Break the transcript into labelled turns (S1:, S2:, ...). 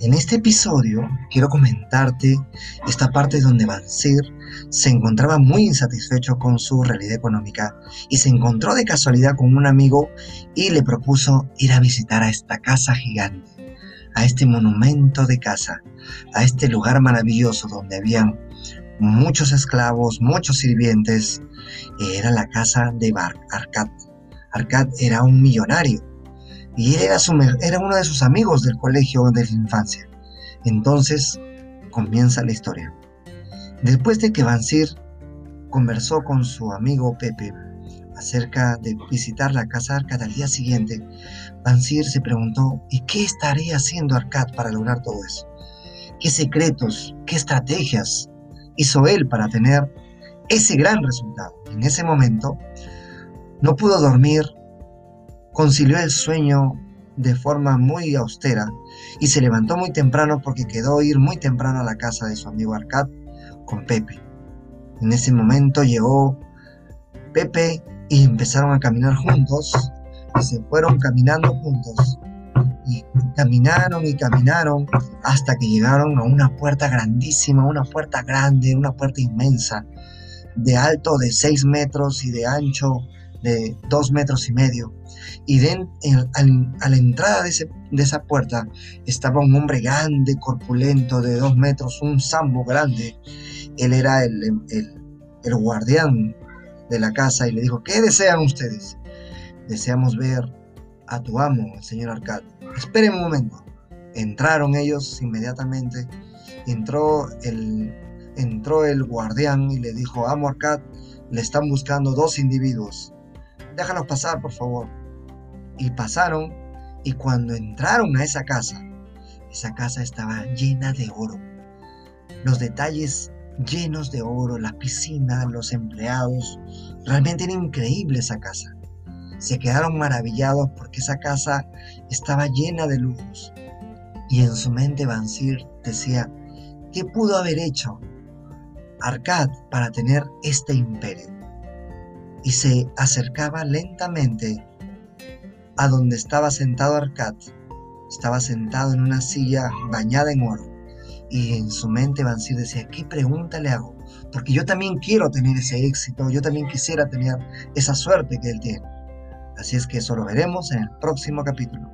S1: En este episodio quiero comentarte esta parte donde Bansir se encontraba muy insatisfecho con su realidad económica y se encontró de casualidad con un amigo y le propuso ir a visitar a esta casa gigante, a este monumento de casa, a este lugar maravilloso donde habían muchos esclavos, muchos sirvientes. Era la casa de Bar Arcad. Arcad era un millonario y era, era uno de sus amigos del colegio de la infancia. Entonces comienza la historia. Después de que Bansir conversó con su amigo Pepe acerca de visitar la casa Arcad al día siguiente, Bansir se preguntó, ¿y qué estaría haciendo Arcad para lograr todo eso? ¿Qué secretos, qué estrategias hizo él para tener ese gran resultado? En ese momento no pudo dormir, concilió el sueño de forma muy austera y se levantó muy temprano porque quedó ir muy temprano a la casa de su amigo Arcad con Pepe. En ese momento llegó Pepe y empezaron a caminar juntos y se fueron caminando juntos y caminaron y caminaron hasta que llegaron a una puerta grandísima, una puerta grande, una puerta inmensa, de alto de 6 metros y de ancho de 2 metros y medio. Y a la entrada de, de, esa puerta estaba un hombre grande, corpulento, de 2 metros, un sambo grande, él era el, el, guardián de la casa y le dijo, ¿qué desean ustedes? Deseamos ver a tu amo, el señor Arcad. Esperen un momento. Entraron ellos inmediatamente. Entró el, entró el guardián y le dijo, amo Arcad, le están buscando dos individuos. Déjanos pasar, por favor. Y pasaron y cuando entraron a esa casa, esa casa estaba llena de oro. Los detalles llenos de oro, la piscina, los empleados. Realmente era increíble esa casa. Se quedaron maravillados porque esa casa estaba llena de lujos. Y en su mente Bansir decía, ¿qué pudo haber hecho Arcad para tener este imperio? Y se acercaba lentamente a donde estaba sentado Arcad. Estaba sentado en una silla bañada en oro y en su mente Bansir decía, ¿qué pregunta le hago? Porque yo también quiero tener ese éxito, yo también quisiera tener esa suerte que él tiene. Así es que eso lo veremos en el próximo capítulo.